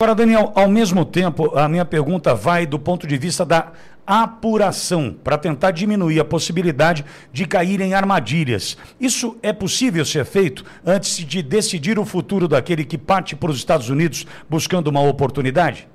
Agora, Daniel, ao mesmo tempo, a minha pergunta vai do ponto de vista da apuração, para tentar diminuir a possibilidade de cair em armadilhas. Isso é possível ser feito antes de decidir o futuro daquele que parte para os Estados Unidos buscando uma oportunidade?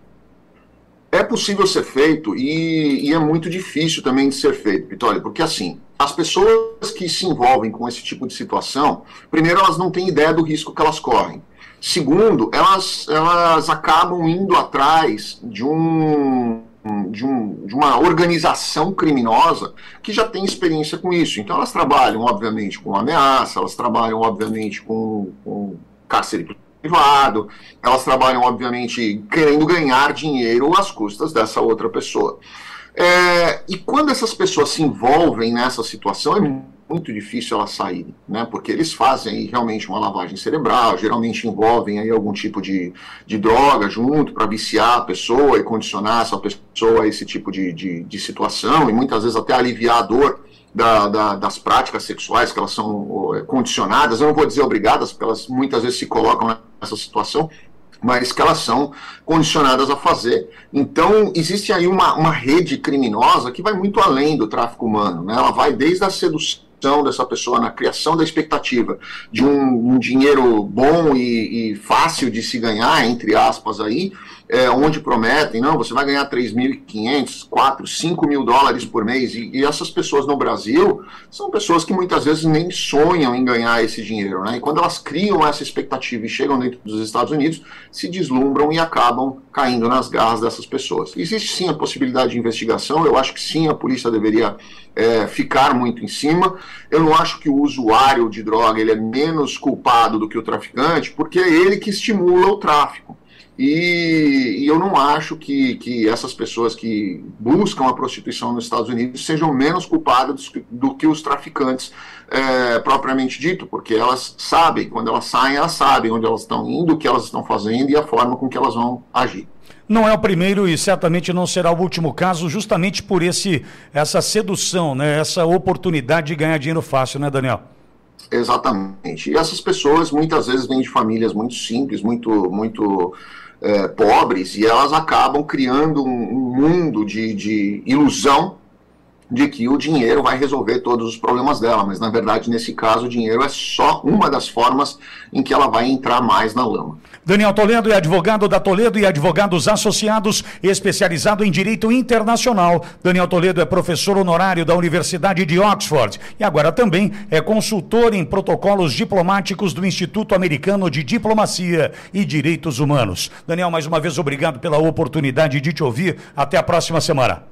É possível ser feito e, e, é muito difícil também de ser feito, Vitória, porque assim, as pessoas que se envolvem com esse tipo de situação, primeiro, elas não têm ideia do risco que elas correm. Segundo, elas, elas acabam indo atrás de um, de, um, de uma organização criminosa que já tem experiência com isso. Então elas trabalham, obviamente, com ameaça, elas trabalham, obviamente, com, com cárcere privado, elas trabalham, obviamente, querendo ganhar dinheiro às custas dessa outra pessoa. É, e quando essas pessoas se envolvem nessa situação, é muito difícil elas saírem, né? Porque eles fazem aí realmente uma lavagem cerebral, geralmente envolvem aí algum tipo de, de droga junto para viciar a pessoa e condicionar essa pessoa a esse tipo de, de, de situação e muitas vezes até aliviar a dor da, da, das práticas sexuais que elas são condicionadas. Eu não vou dizer obrigadas, porque elas muitas vezes se colocam nessa situação, mas que elas são condicionadas a fazer. Então, existe aí uma, uma rede criminosa que vai muito além do tráfico humano. Né? Ela vai desde a sedução dessa pessoa, na criação da expectativa de um, um dinheiro bom e, e, fácil de se ganhar, entre aspas, aí, é, onde prometem, não, você vai ganhar 3.500, 4, 5 mil dólares por mês, e, e, essas pessoas no Brasil são pessoas que muitas vezes nem sonham em ganhar esse dinheiro, né? E quando elas criam essa expectativa e chegam dentro dos Estados Unidos, se deslumbram e acabam caindo nas garras dessas pessoas. Existe sim a possibilidade de investigação, eu acho que sim, a polícia deveria é, ficar muito em cima. Eu não acho que o usuário de droga ele é menos culpado do que o traficante, porque é ele que estimula o tráfico. E, e, eu não acho que, que essas pessoas que buscam a prostituição nos Estados Unidos sejam menos culpadas do, do que os traficantes é, propriamente dito, porque elas sabem, quando elas saem, elas sabem onde elas estão indo, o que elas estão fazendo e a forma com que elas vão agir. Não é o primeiro e certamente não será o último caso, justamente por esse, essa sedução, né, essa oportunidade de ganhar dinheiro fácil, né, Daniel? Exatamente. E essas pessoas muitas vezes vêm de famílias muito simples, muito, muito é, pobres, e elas acabam criando um, um mundo de, de ilusão de que o dinheiro vai resolver todos os problemas dela, mas na verdade, nesse caso, o dinheiro é só uma das formas em que ela vai entrar mais na lama. Daniel Toledo é advogado da Toledo e Advogados Associados, especializado em direito internacional. Daniel Toledo é professor honorário da Universidade de Oxford e agora também é consultor em protocolos diplomáticos do Instituto Americano de Diplomacia e Direitos Humanos. Daniel, mais uma vez, obrigado pela oportunidade de te ouvir. Até a próxima semana.